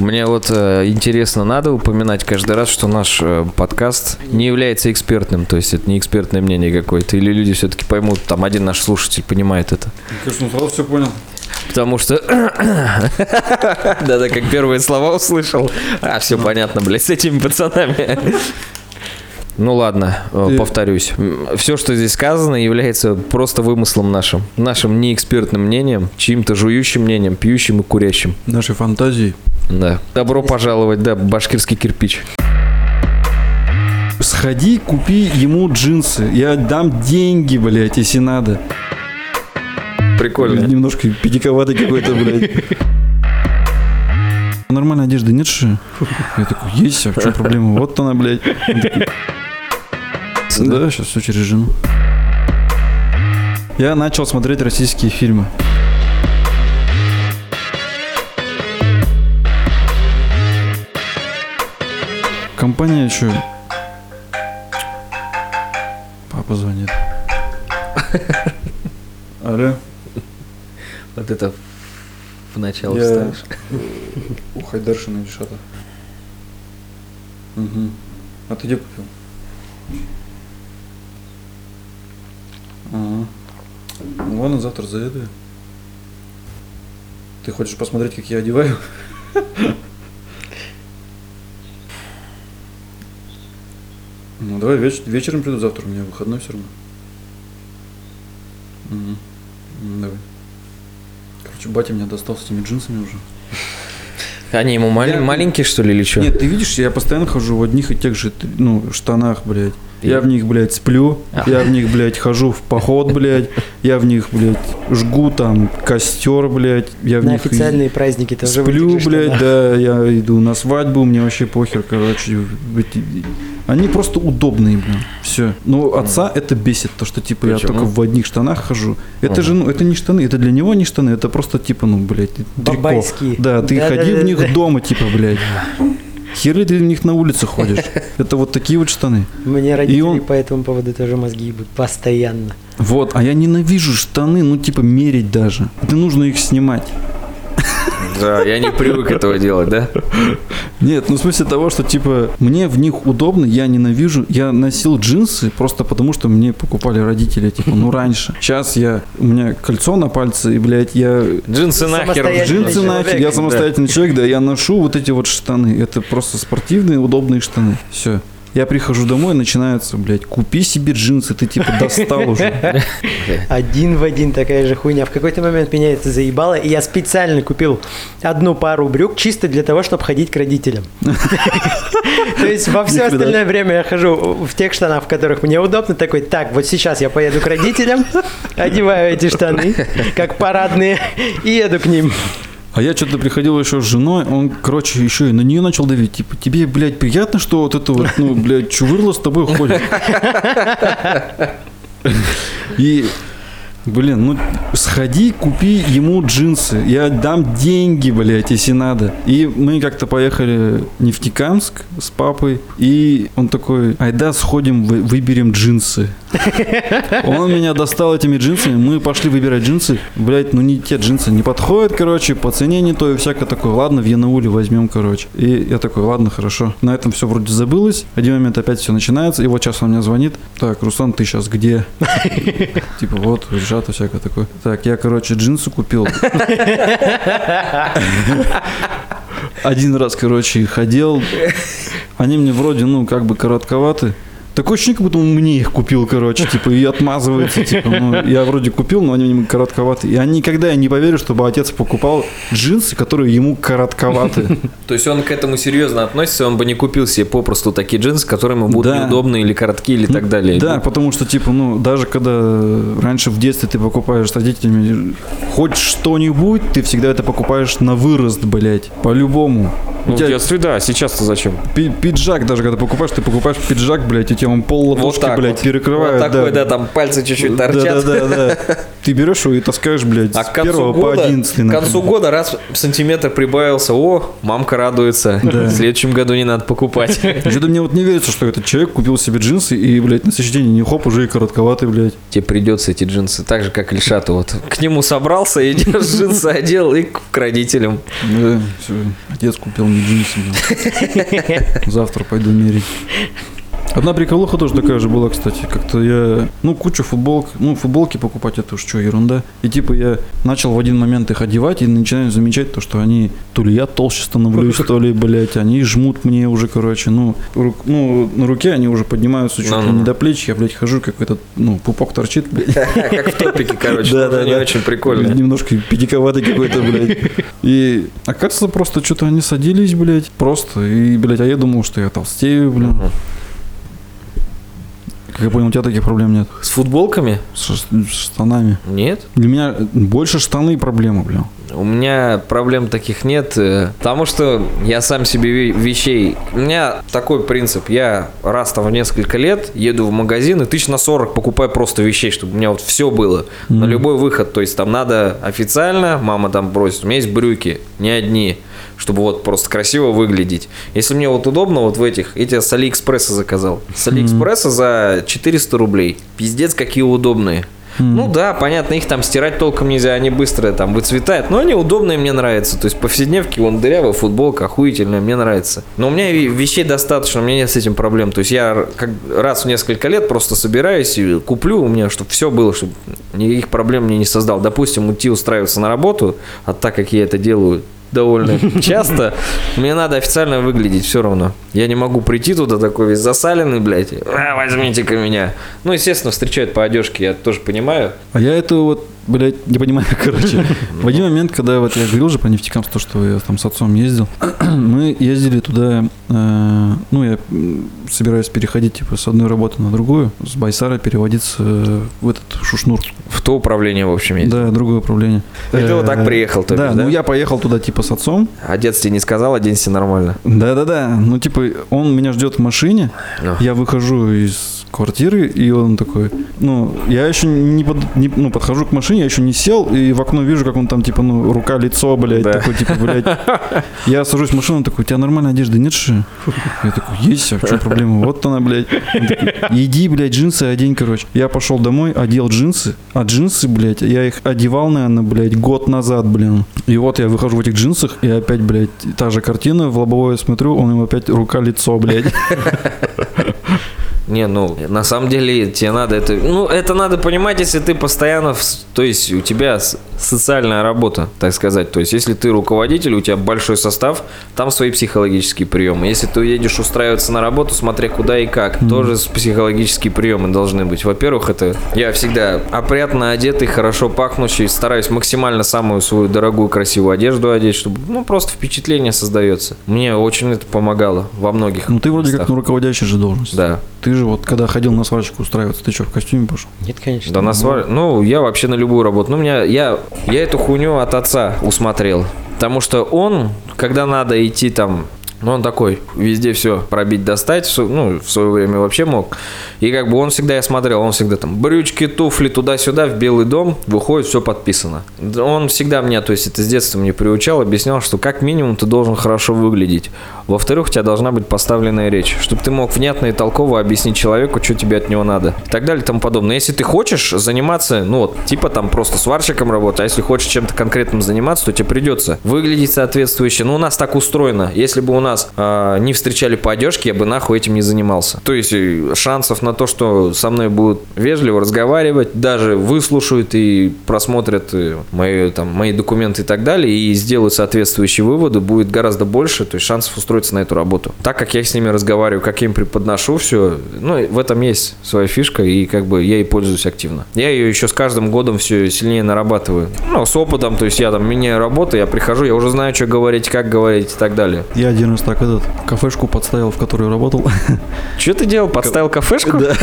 Мне вот э, интересно, надо упоминать каждый раз, что наш э, подкаст не является экспертным, то есть это не экспертное мнение какое-то, или люди все-таки поймут, там один наш слушатель понимает это. Конечно, ну сразу все понял. Потому что... Да-да, как первые слова услышал. А, все понятно, блядь, с этими пацанами. Ну ладно, э, Ты- повторюсь. Все, что здесь сказано, является просто вымыслом нашим. Нашим неэкспертным мнением, чьим-то жующим мнением, пьющим и курящим. Нашей фантазии. Да. Добро пожаловать, да, башкирский кирпич. Сходи, купи ему джинсы. Я дам деньги, блядь, если надо. Прикольно. Немножко педиковатый какой-то, блядь. Нормальной одежды нет же? Я такой, есть, а в чем проблема? Вот она, блядь. Он такой, Да, сейчас все через жену. Я начал смотреть российские фильмы. Компания что? Папа звонит. Алло. Вот это в начало Я- ставишь. У Хайдаршина Ильшата. Угу. А ты где купил? Ага. Ладно, завтра заеду. Ты хочешь посмотреть, как я одеваю? Ну давай веч- вечером приду завтра, у меня выходной все равно. М, Давай. Короче, батя меня достал с этими джинсами уже. Они ему мал- Я- маленькие, что ли, или что? Нет, ты видишь, я постоянно хожу в одних и тех же, ну, штанах, блядь. Я в них, блядь, сплю, я в них, блядь, хожу в поход, блядь, я в них, блядь, жгу там костер, блядь, я в На них и официальные праздники тоже сплю, же блядь, штанах. да, я иду на свадьбу, мне вообще похер, короче. Они просто удобные, блин, все. Но отца это бесит, то, что, типа, я Почему? только в одних штанах хожу. Это же, ну, это не штаны, это для него не штаны, это просто, типа, ну, блядь, трико. Бабайские. Да, ты Да-да-да-да. ходи в них дома, типа, блядь. Херы ты в них на улице ходишь. Это вот такие вот штаны. Мне родители он- по этому поводу тоже мозги ебут постоянно. Вот, а я ненавижу штаны, ну, типа, мерить даже. Это нужно их снимать. Да, я не привык этого делать, да? Нет, ну в смысле того, что типа мне в них удобно, я ненавижу. Я носил джинсы просто потому, что мне покупали родители, типа, ну раньше. Сейчас я, у меня кольцо на пальце, и, блядь, я Джинсы нахер. Джинсы человек, нафиг, я да. самостоятельный человек, да, я ношу вот эти вот штаны. Это просто спортивные, удобные штаны. Все. Я прихожу домой, начинается, блядь, купи себе джинсы, ты типа достал уже. Один в один такая же хуйня. В какой-то момент меня это заебало, и я специально купил одну пару брюк чисто для того, чтобы ходить к родителям. То есть во все остальное время я хожу в тех штанах, в которых мне удобно. Такой, так, вот сейчас я поеду к родителям, одеваю эти штаны, как парадные, и еду к ним. А я что-то приходил еще с женой, он, короче, еще и на нее начал давить. Типа, тебе, блядь, приятно, что вот это вот, ну, блядь, чувырло с тобой ходит? И, блин, ну, сходи, купи ему джинсы. Я дам деньги, блядь, если надо. И мы как-то поехали в Нефтекамск с папой, и он такой, айда сходим, вы- выберем джинсы. Он меня достал этими джинсами, мы пошли выбирать джинсы. Блять, ну не те джинсы не подходят, короче, по цене не то и всякое такое. Ладно, в Янауле возьмем, короче. И я такой, ладно, хорошо. На этом все вроде забылось. Один момент опять все начинается, и вот сейчас он мне звонит. Так, Руслан, ты сейчас где? Типа вот, сжато всякое такое. Так, я, короче, джинсы купил. Один раз, короче, их одел. Они мне вроде, ну, как бы коротковаты. Такое ощущение, как будто он мне их купил, короче, типа, и отмазывается, типа, ну, я вроде купил, но они мне коротковаты. И они никогда я не поверю, чтобы отец покупал джинсы, которые ему коротковаты. То есть он к этому серьезно относится, он бы не купил себе попросту такие джинсы, которые ему будут Да. неудобны или короткие или так далее. Да, потому что, типа, ну, даже когда раньше в детстве ты покупаешь с родителями хоть что-нибудь, ты всегда это покупаешь на вырост, блядь, по-любому. Ну, У в тебя детстве, да, сейчас-то зачем? пи- пиджак даже, когда покупаешь, ты покупаешь пиджак, блядь, и тебе он пол ладошки, блядь, вот. перекрывает. Вот такой, да, там пальцы чуть-чуть торчат. Да, да, да, да. Ты берешь его и таскаешь, блядь, А с к концу, первого по года, одиннадцатый. к нахуй. концу года раз сантиметр прибавился, о, мамка радуется. Да. В следующем году не надо покупать. Что-то мне вот не верится, что этот человек купил себе джинсы и, блядь, на следующий день не хоп, уже и коротковатый, блядь. Тебе придется эти джинсы, так же, как Ильшату. Вот к нему собрался, идешь, джинсы одел и к родителям. Да, все, отец купил мне джинсы. Завтра пойду мерить. Одна приколуха тоже такая же была, кстати. Как-то я, ну, кучу футболок, ну, футболки покупать, это уж что, ерунда. И типа я начал в один момент их одевать и начинаю замечать то, что они, то ли я толще становлюсь, то ли, блядь, они жмут мне уже, короче, ну, рук- ну, на руке они уже поднимаются чуть ли не до плеч, я, блядь, хожу, как этот, ну, пупок торчит, блядь. Как в топике, короче. Да, да, не очень прикольно. Немножко педиковатый какой-то, блядь. И оказывается, просто что-то они садились, блядь, просто. И, блядь, а я думал, что я толстею, блин. Как я понял, у тебя таких проблем нет. С футболками? С штанами. Нет. Для меня больше штаны проблемы, блин. У меня проблем таких нет, э, потому что я сам себе ве- вещей... У меня такой принцип. Я раз там в несколько лет еду в магазин и тысяч на 40 покупаю просто вещей, чтобы у меня вот все было. На Мгм. любой выход. То есть там надо официально, мама там просит. У меня есть брюки, не одни, чтобы вот просто красиво выглядеть. Если мне вот удобно вот в этих... Эти с Алиэкспресса заказал. С Алиэкспресса за 400 рублей. Пиздец, какие удобные. Ну да, понятно, их там стирать толком нельзя, они быстро там выцветают, но они удобные, мне нравятся. То есть повседневки, вон дырявая футболка, охуительная, мне нравится. Но у меня ве- вещей достаточно, у меня нет с этим проблем. То есть я как раз в несколько лет просто собираюсь и куплю у меня, чтобы все было, чтобы никаких проблем мне не создал. Допустим, уйти устраиваться на работу, а так как я это делаю довольно часто, мне надо официально выглядеть все равно. Я не могу прийти туда такой весь засаленный, блядь, «А, возьмите-ка меня. Ну, естественно, встречают по одежке, я тоже понимаю. А я это вот, блядь, не понимаю, короче. В один момент, когда вот я говорил же про нефтекамство, что я там с отцом ездил, мы ездили туда, э, ну, я собираюсь переходить, типа, с одной работы на другую, с Байсара переводиться э, в этот Шушнур. В то управление, в общем, есть. Да, другое управление. И ты вот так Э, приехал, то Да, ну я поехал туда, типа, с отцом. А дед тебе не сказал, оденься нормально. Да-да-да, ну, типа, он меня ждет в машине, я выхожу из квартиры, и он такой, ну, я еще не, под- не- ну, подхожу к машине, я еще не сел, и в окно вижу, как он там, типа, ну, рука, лицо, блядь, Да. такой, типа, блядь. Я сажусь в машину, он такой, у тебя нормальная одежда нет, ли?» Я такой, есть, а в чем проблема? Вот она, блядь. Он такой, Иди, блядь, джинсы одень, короче. Я пошел домой, одел джинсы, а джинсы, блядь, я их одевал, наверное, блядь, год назад, блин. И вот я выхожу в этих джинсах, и опять, блядь, та же картина, в лобовое смотрю, он ему опять рука, лицо, блядь. Не, ну, на самом деле тебе надо это... Ну, это надо понимать, если ты постоянно... в то есть у тебя социальная работа, так сказать. То есть если ты руководитель, у тебя большой состав, там свои психологические приемы. Если ты едешь устраиваться на работу, смотря куда и как, тоже с- психологические приемы должны быть. Во-первых, это я всегда опрятно одетый, хорошо пахнущий, стараюсь максимально самую свою дорогую красивую одежду одеть, чтобы, ну, просто впечатление создается. Мне очень это помогало во многих Ну ты вроде как местах. на руководящей же должности. Да. Ты же вот, когда ходил на сварщику устраиваться, ты что, в костюме пошел? Нет, конечно. Да на свар- Ну, я вообще на любую работу. Ну, у меня, я, я эту хуйню от отца усмотрел. Потому что он, когда надо идти там, ну, он такой, везде все пробить, достать, ну, в свое время вообще мог. И как бы он всегда, я смотрел, он всегда там брючки, туфли, туда-сюда, в Белый дом, выходит, все подписано. Он всегда меня, то есть это с детства мне приучал, объяснял, что как минимум ты должен хорошо выглядеть. Во-вторых, у тебя должна быть поставленная речь, чтобы ты мог внятно и толково объяснить человеку, что тебе от него надо. И так далее и тому подобное. Если ты хочешь заниматься, ну вот, типа там просто сварщиком работать, а если хочешь чем-то конкретным заниматься, то тебе придется выглядеть соответствующе. Ну, у нас так устроено. Если бы у нас а, не встречали по одежке, я бы нахуй этим не занимался. То есть э, шансов на то, что со мной будут вежливо разговаривать, даже выслушают и просмотрят э, мои, там, мои документы и так далее, и сделают соответствующие выводы, будет гораздо больше, то есть шансов устроиться на эту работу. Так как я с ними разговариваю, как я им преподношу все, ну, в этом есть своя фишка, и как бы я ей пользуюсь активно. Я ее еще с каждым годом все сильнее нарабатываю. Ну, с опытом, то есть я там меняю работу, я прихожу, я уже знаю, что говорить, как говорить и так далее. Я один раз раз так этот кафешку подставил, в которой работал. Что ты делал? Подставил кафешку? Да.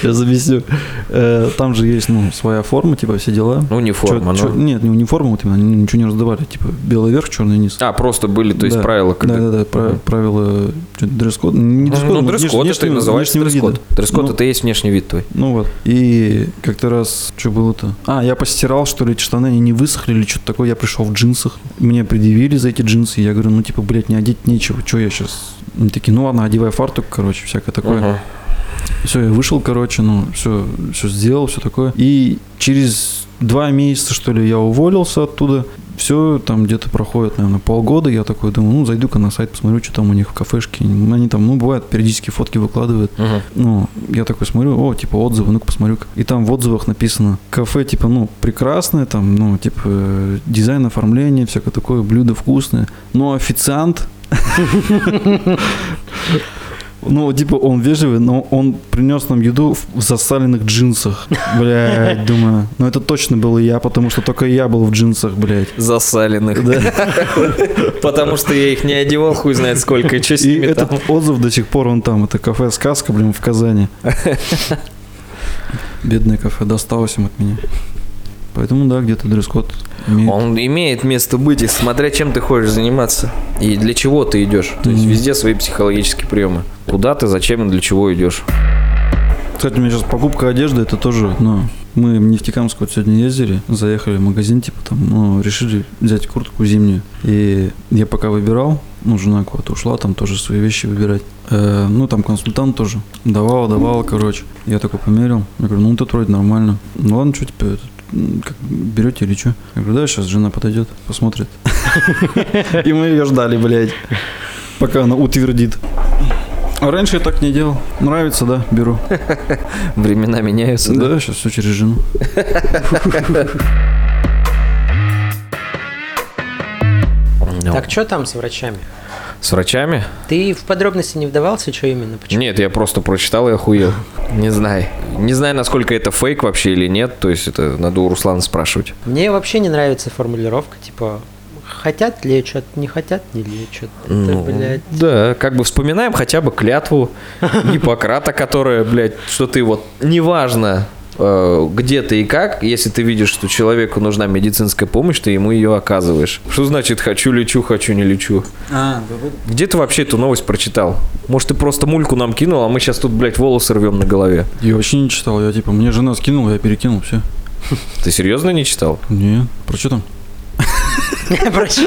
Сейчас объясню. Э, Там же есть, ну, своя форма, типа, все дела. Униформа, Чё- чё- ну. Нет, не униформа, вот именно, они ничего не раздавали, типа, белый верх, черный низ. А, просто были, то есть правила. как- Да, да, да, пра- правила дресс-код. Не дресс-код, Ну, но дресс-код, и внешнего- называется внешнего дресс-код. Дресс-код Ну, это и есть внешний вид твой. Ну вот. И как-то раз, что было-то? А, я постирал, что ли, штаны, они не высохли или что-то такое. Я пришел в джинсах. Мне предъявили за эти джинсы. Я говорю, ну, типа, блядь, не одеть нечего. Что я сейчас? Они такие, ну ладно, одевай фартук, короче, всякое такое. Мгм. Все, я вышел, короче, ну, все, все сделал, все такое. И через два месяца, что ли, я уволился оттуда. Все, там где-то проходит, наверное, полгода. Я такой думаю, ну, зайду-ка на сайт, посмотрю, что там у них в кафешке. Они там, ну, бывает, периодически фотки выкладывают. Мгм. Ну, я такой смотрю, о, типа отзывы, ну-ка посмотрю. И там в отзывах написано, кафе, типа, ну, прекрасное, там, ну, типа, дизайн, оформление, всякое такое, блюдо вкусное. Но официант... Ну, типа, он вежливый, но он принес нам еду в засаленных джинсах. Блядь, думаю, ну это точно был я, потому что только я был в джинсах, блядь. Засаленных. Да. Потому что я их не одевал, хуй знает сколько, и что с ними этот отзыв до сих пор он там. Это кафе «Сказка», блин, в Казани. Бедное кафе, досталось им от меня. Поэтому, да, где-то дресс-код имеет. Он имеет место быть, и смотря чем ты хочешь заниматься. И для чего ты идешь. То есть Мгм. везде свои психологические приемы. Куда ты, зачем и для чего идешь. Кстати, у меня сейчас покупка одежды, это тоже, ну, мы в Нефтекамск вот сегодня ездили, заехали в магазин, типа там, ну, решили взять куртку зимнюю. И я пока выбирал, ну, жена куда-то ушла, там тоже свои вещи выбирать. Э, ну, там консультант тоже давал, давал, короче. Я такой померил, я говорю, ну, тут вроде нормально. Ну, ладно, что м, как, берете или что? Я говорю, да, сейчас жена подойдет, посмотрит. И мы ее ждали, блядь, пока она утвердит. А раньше я так не делал. Нравится, да, беру. Времена меняются, да? Да, сейчас все через жену. Ну, Так, что там с врачами? С врачами? Ты в подробности не вдавался, что именно? Почему? Нет, я просто прочитал и охуел. Не знаю. Не знаю, насколько это фейк вообще или нет. То есть это надо у Руслана спрашивать. Мне вообще не нравится формулировка, типа, хотят лечат, не хотят не лечат. Это, Ну, блядь, Да, как бы вспоминаем хотя бы клятву Гиппократа, которая, блядь, что ты вот, неважно, где ты и как, если ты видишь, что человеку нужна медицинская помощь, ты ему ее оказываешь. Что значит хочу лечу, хочу не лечу? А, Где ты вообще эту новость прочитал? Может, ты просто мульку нам кинул, а мы сейчас тут, блядь, волосы рвем на голове. Я вообще не читал, я типа, мне жена скинула, я перекинул, все. Ты серьезно не читал? Не, про что там? про чё?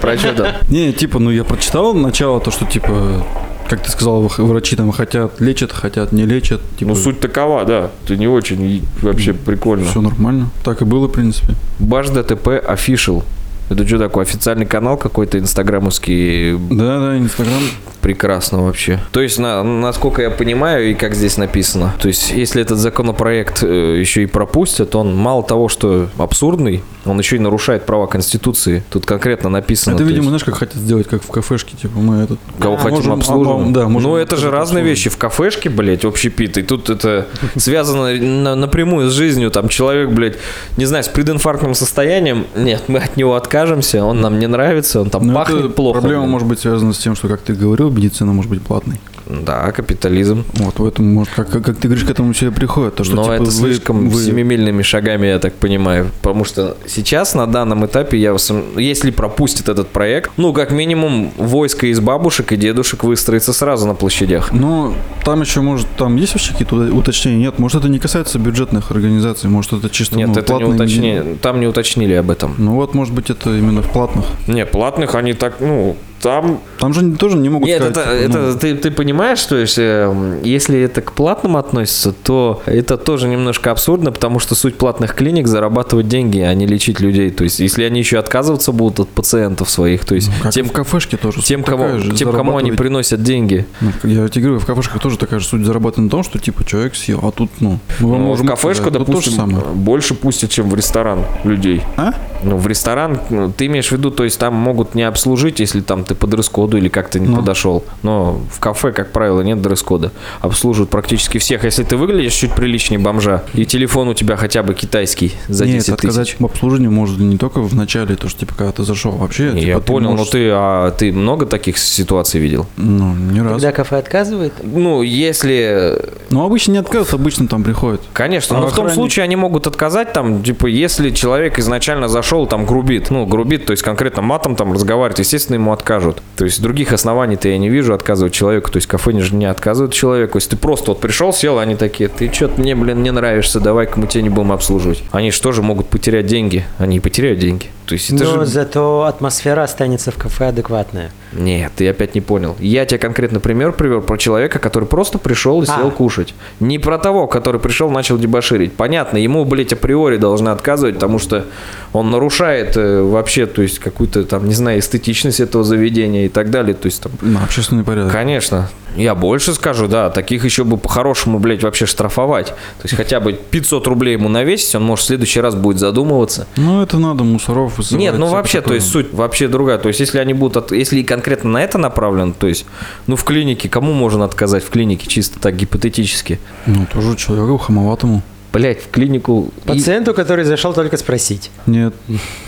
Про что там? Не, типа, ну я прочитал начало, то, что типа, как ты сказал, врачи там хотят, лечат, хотят, не лечат. Типа, Ну, суть такова, да. Ты не очень и вообще прикольно. Все нормально. Так и было, в принципе. Баш ДТП Official. Это что такое? Официальный канал какой-то инстаграмовский? Да, да, Инстаграм. Прекрасно вообще. То есть, на, насколько я понимаю, и как здесь написано, то есть, если этот законопроект э, еще и пропустят, он мало того, что абсурдный, он еще и нарушает права Конституции. Тут конкретно написано. это, то видимо, есть, знаешь, как хотят сделать, как в кафешке, типа, мы этот... Кого А, хотим можем- обслуживать. а, да, можем ну, это же разные вещи. В кафешке, блядь, общепит. И тут это связано на- напрямую с жизнью. Там человек, блядь, не знаю, с прединфарктным состоянием. Нет, мы от него откажемся. Он нам не нравится. Он там Ну, пахнет плохо. Проблема может быть связана с тем, что, как ты говорил, медицина может быть платной. Да, капитализм. Вот, поэтому, может, как, как, как ты говоришь, к этому все и приходит. То, что, Но типа, это вы- слишком вы- семимильными шагами, я так понимаю. Потому что сейчас, на данном этапе, я если пропустит этот проект, ну, как минимум, войско из бабушек и дедушек выстроится сразу на площадях. Ну, там еще, может, там есть вообще какие-то уточнения? Нет, может, это не касается бюджетных организаций, может, это чисто Нет, ну, это не платные уточнили. Там не уточнили об этом. Ну вот, может быть, это именно в платных. Не, платных они так, ну, там... Там же тоже не могут Нет, сказать. это, типа, ну, это ты, ты понимаешь, что если, м, если это к платным относится, то это тоже немножко абсурдно, потому что суть платных клиник зарабатывать деньги, а не лечить людей. То есть, если они еще отказываться будут от пациентов своих, то есть как тем, в кафешке тоже. тем, кому, же, тем, кому они приносят деньги. Ну, Я тебе говорю, в кафешках тоже такая же суть зарабатывает на том, что типа человек съел, а тут, ну, мы Ну, можем в кафешку, сказать, ну, допустим, больше пустят, чем в ресторан людей. А? Ну, в ресторан, ну, ты имеешь в виду, то есть там могут не обслужить, если там ты ты по дресс-коду или как-то не Ну. подошел. Но в кафе, как правило, нет дресс-кода. Обслуживают практически всех. Если ты выглядишь чуть приличнее бомжа, и телефон у тебя хотя бы китайский за Нет, 10 отказать тысяч. в обслуживании может не только в начале, то, что, типа, когда ты зашел. Вообще, Я типа, понял, можешь- но ты, а ты много таких ситуаций видел? Ну, не раз. Когда кафе отказывает, Ну, если Ну, обычно не отказывают, обычно там приходят. Конечно, А но в том случае они могут отказать, там, типа, если человек изначально зашел, там, грубит, ну, грубит, то есть конкретно матом там разговаривает, естественно, ему откажут. То есть других оснований-то я не вижу отказывать человеку, то есть кафе не, не отказывают человеку. Если ты просто вот пришел, сел, они такие, ты что-то мне, блин, не нравишься, давай-ка мы тебя не будем обслуживать. Они же тоже могут потерять деньги, они и потеряют деньги. То есть это но же... зато атмосфера останется в кафе адекватная. Нет, ты опять не понял. Я тебе конкретно пример привел про человека, который просто пришел и сел А. кушать. Не про того, который пришел, начал дебоширить. Понятно, ему, блядь, априори должны отказывать, потому что он нарушает э, вообще, то есть какую-то там, не знаю, эстетичность этого заведения и так далее. То есть там, Ну, общественный порядок. конечно. Я больше скажу, да, таких еще бы по-хорошему, блядь, вообще штрафовать. То есть хотя бы 500 рублей ему навесить, он, может, в следующий раз будет задумываться. Ну, это надо мусоров вызывать. Нет, ну вообще, то такое. есть суть вообще другая. То есть если они будут, от- если конкретно на это направлен, то есть, ну в клинике, кому можно отказать в клинике, чисто так гипотетически? Ну, тоже человеку хамоватому. Блять, в клинику... и- Пациенту, который зашел только спросить. Нет.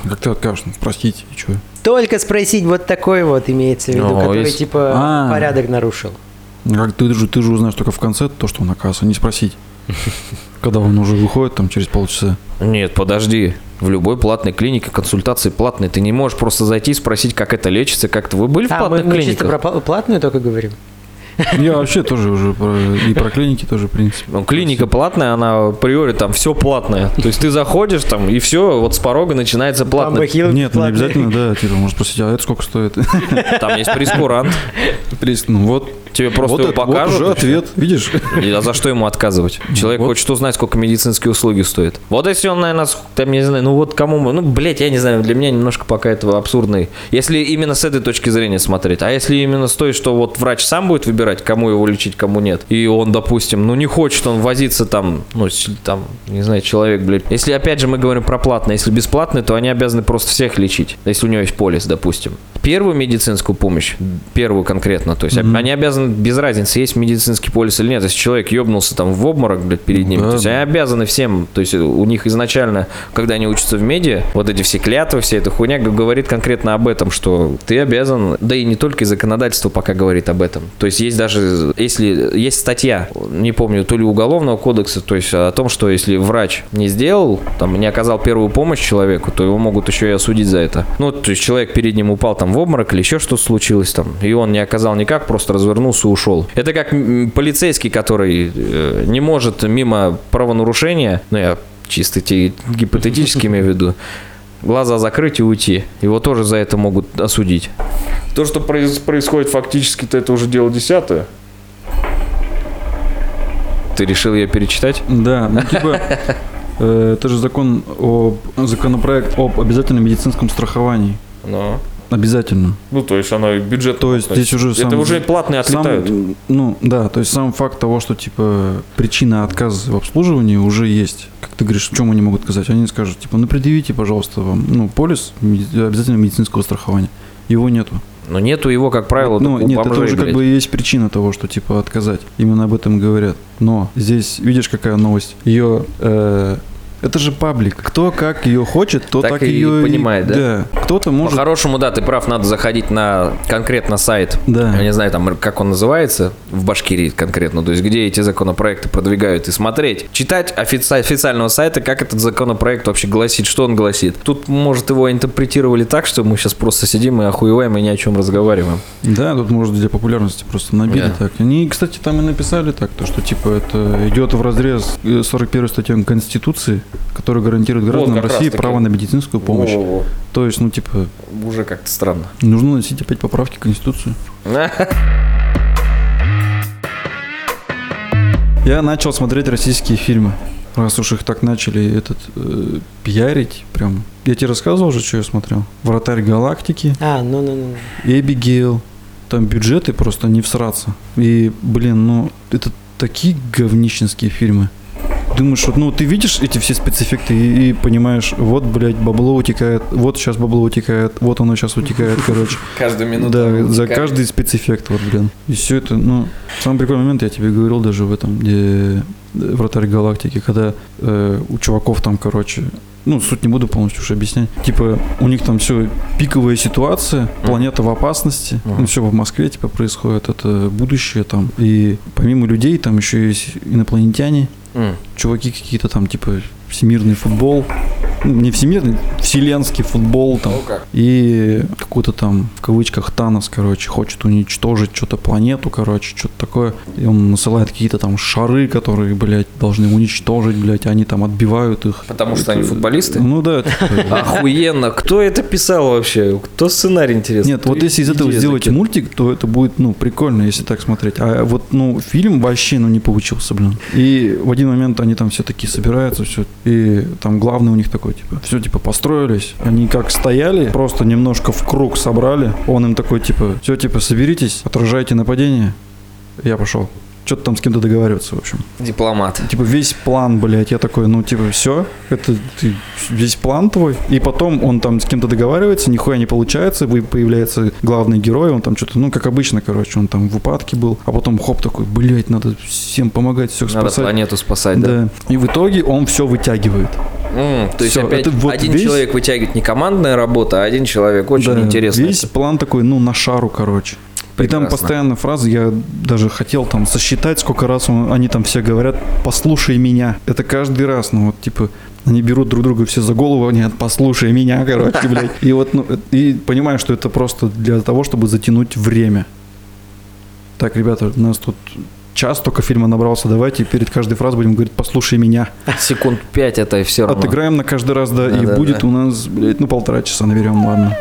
Как ты откажешь? Ну, простите, и что? Только спросить вот такой вот имеется в виду, Ну, который если- типа А. порядок нарушил. Как ты же, ты же узнаешь только в конце то, что он оказывается, не спросить. Когда он уже выходит там через полчаса. Нет, подожди. В любой платной клинике консультации платные. Ты не можешь просто зайти и спросить, как это лечится, как-то. Вы были в А, мы, платных мы чисто клиниках? про пла- платную только говорим. Я вообще тоже уже про- и про клиники тоже, в принципе. Ну, клиника платная, она априори там все платное. То есть ты заходишь там, и все, вот с порога начинается платно. Бамбахил Нет, ну не платный. обязательно, да, типа, может спросить, а это сколько стоит? Там есть прескурант. Ну вот, Тебе просто вот, его это- вот покажут. уже ответ, видишь? И- А за что ему отказывать? Человек Вот. хочет узнать, сколько медицинские услуги стоят. Вот если он, наверное, там, не знаю, ну вот кому мы, ну, блядь, я не знаю, для меня немножко пока этого абсурдный. Если именно с этой точки зрения смотреть, а если именно с той, что вот врач сам будет выбирать, кому его лечить, кому нет, и он, допустим, ну не хочет он возиться там, ну, там, не знаю, человек, блядь. Если, опять же, мы говорим про платное, если бесплатное, то они обязаны просто всех лечить, если у него есть полис, допустим. Первую медицинскую помощь, первую конкретно, то есть они обязаны, без разницы, есть медицинский полис или нет, если человек ёбнулся там в обморок, блядь, перед ним, Да, то есть они обязаны всем, то есть у них изначально, когда они учатся в меди, вот эти все клятвы, вся эта хуйня говорит конкретно об этом, что ты обязан, да и не только и законодательство пока говорит об этом. То есть есть даже, если есть статья, не помню, то ли уголовного кодекса, то есть о том, что если врач не сделал, там, не оказал первую помощь человеку, то его могут еще и осудить за это. Ну, то есть человек перед ним упал там в обморок или еще что-то случилось там, и он не оказал никак, просто развернулся и ушел. Это как полицейский, который э, не может мимо правонарушения, ну я чисто те- гипотетически имею в виду, глаза закрыть и уйти. Его тоже за это могут осудить. То, что произ- происходит фактически-то, это уже дело десятое. Ты решил ее перечитать? Да, ну типа, э, это же закон об, законопроект об обязательном медицинском страховании. Ну, Обязательно. ну то есть оно бюджет. То есть здесь уже сам- Это уже платные Сам, отлетают. ну, да, то есть сам факт того, что, типа, причина отказа в обслуживании уже есть. Как ты говоришь, в чем они могут сказать? Они скажут, типа, ну, предъявите, пожалуйста, вам, ну, полис обязательно медицинского страхования. Его нету. Но нету его, как правило, ну, нет, это бомжей, уже как блядь. бы и есть причина того, что, типа, отказать. Именно об этом говорят. Но здесь, видишь, какая новость? Ее... э, это же паблик. Кто как ее хочет, то Так так, и ее понимает, да? Да. Кто-то может... По-хорошему, да, ты прав, надо заходить на конкретно сайт. Да. Я не знаю, там, как он называется, в Башкирии конкретно, то есть где эти законопроекты продвигают, и смотреть, читать офици- официального сайта, как этот законопроект вообще гласит, что он гласит. Тут, может, его интерпретировали так, что мы сейчас просто сидим и охуеваем и ни о чем разговариваем. Да, тут может для популярности просто набили Да. так. Они, кстати, там и написали так, то, что типа это идет в разрез э, 41 статьи Конституции, которая гарантирует гражданам раз России право на медицинскую помощь. Во-во-во. То есть, ну, типа, Уже как-то странно. нужно носить опять поправки в Конституцию. Я начал смотреть российские фильмы. Раз уж их так начали этот э, пиарить, прям. Я тебе рассказывал уже, что я смотрел? Вратарь галактики. А, ну-ну-ну. Эбигейл. Там бюджеты просто не всраться. И, блин, ну, это такие говнищенские фильмы. Думаешь, вот, ну, ты видишь эти все спецэффекты и, и понимаешь, вот, блядь, бабло утекает, вот сейчас бабло утекает, вот оно сейчас утекает, короче. Каждую минуту. Да, за каждый спецэффект, вот, блин. И все это, ну, самый прикольный момент, я тебе говорил даже в этом, где э, вратарь галактики, когда э, у чуваков там, короче, ну, суть не буду полностью уже объяснять. Типа, у них там все пиковая ситуация, планета в опасности. Мгм. Ну, все в Москве, типа, происходит. Это будущее там. И помимо людей, там еще есть инопланетяне, Чуваки какие-то там, типа, всемирный футбол. Ну, не всемирный, вселенский футбол там. Ну как? И какой-то там, в кавычках, Танос, короче, хочет уничтожить что-то планету, короче, что-то такое. И он насылает какие-то там шары, которые, блядь, должны уничтожить, блядь, они там отбивают их. Потому что они футболисты? Ну да. Охуенно. Кто это писал вообще? Кто сценарий интересный? Нет, вот если из этого сделать мультик, то это будет, ну, прикольно, если так смотреть. А вот, ну, фильм вообще, ну, не получился, блин. И в один момент они там все такие собираются, все, и там главный у них такой, типа, все, типа, построились. Они как стояли, просто немножко в круг собрали. Он им такой, типа, все, типа, соберитесь, отражайте нападение. Я пошел. Что-то там с кем-то договариваться, в общем. Дипломат. Типа весь план, блядь, я такой, ну типа все, это ты, весь план твой. И потом он там с кем-то договаривается, нихуя не получается, вы- появляется главный герой, он там что-то, ну как обычно, короче, он там в упадке был, а потом хоп такой, блядь, надо всем помогать, всех Надо спасать. планету спасать, да? Да. И в итоге он все вытягивает. М, то есть Всё, опять это вот один весь- человек вытягивает не командная работа, а один человек. Очень Да, интересно. Весь план такой, ну, на шару, короче. И там Прекрасно. постоянно фразы, я даже хотел там сосчитать, сколько раз он- они там все говорят, послушай меня. Это каждый раз, ну вот типа, они берут друг друга все за голову, они послушай меня, короче, блядь. И вот, ну, и понимаю, что это просто для того, чтобы затянуть время. Так, ребята, у нас тут час только фильма набрался, давайте перед каждой фразой будем говорить «послушай меня». Секунд пять это все равно. Отыграем на каждый раз, да, и Да-да-да. будет у нас, блядь, ну полтора часа наберем, ладно.